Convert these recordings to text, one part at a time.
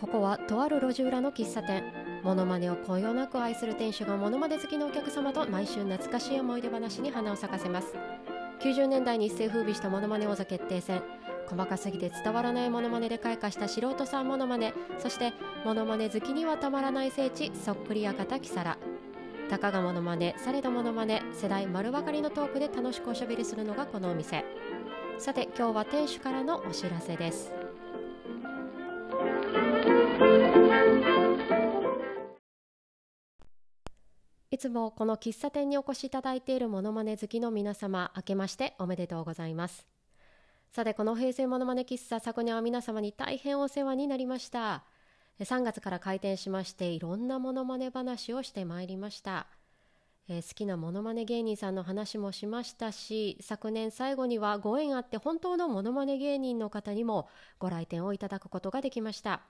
ここはとある路地裏の喫茶店。モノマネをこよなく愛する店主がモノマネ好きのお客様と毎週懐かしい思い出話に花を咲かせます。90年代に一世風靡したモノマネ王座決定戦。細かすぎて伝わらないモノマネで開花した素人さんモノマネ。そしてモノマネ好きにはたまらない聖地そっくり館キサラたかがモノマネされどモノマネ世代丸分かりのトークで楽しくおしゃべりするのがこのお店。さて今日は店主からのお知らせです。いつもこの喫茶店にお越しいただいているモノマネ好きの皆様明けましておめでとうございます。さてこの平成モノマネ喫茶昨年は皆様に大変お世話になりました。3月から開店しましていろんなモノマネ話をしてまいりました。えー、好きなモノマネ芸人さんの話もしましたし昨年最後にはご縁あって本当のモノマネ芸人の方にもご来店をいただくことができました。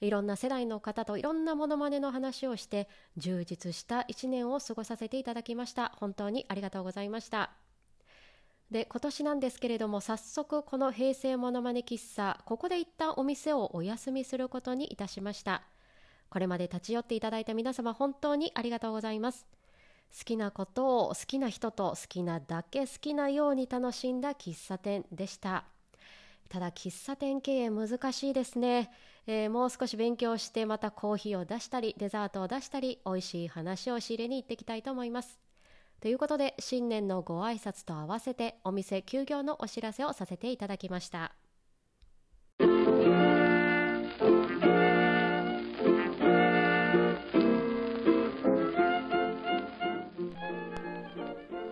いろんな世代の方といろんなモノマネの話をして充実した1年を過ごさせていただきました。本当にありがとうございました。で今年なんですけれども早速この平成モノマネ喫茶ここで一旦お店をお休みすることにいたしました。これまで立ち寄っていただいた皆様本当にありがとうございます。好きなことを好きな人と好きなだけ好きなように楽しんだ喫茶店でした。ただ喫茶店経営難しいですね、えー、もう少し勉強してまたコーヒーを出したりデザートを出したり美味しい話を仕入れに行ってきたいと思います。ということで新年のご挨拶と合わせてお店休業のお知らせをさせていただきました。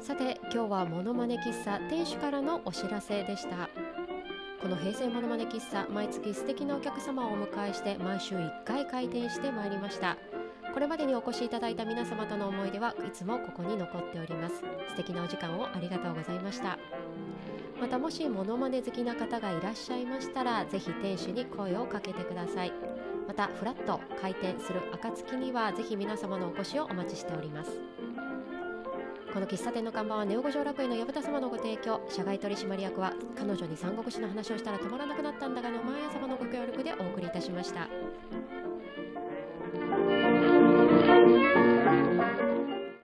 さて今日はモノマネ喫茶店主からのお知らせでした。この平成モノマネ喫茶毎月素敵なお客様をお迎えして毎週1回開店してまいりました。これまでにお越しいただいた皆様との思い出はいつもここに残っております。素敵なお時間をありがとうございました。またもしモノマネ好きな方がいらっしゃいましたらぜひ店主に声をかけてください。またフラット開店する暁にはぜひ皆様のお越しをお待ちしております。この喫茶店の看板はネオ五条楽園の薮田様のご提供。社外取締役は彼女に三国志の話をしたら止まらなくなったんだがの前様のご協力でお送りいたしました。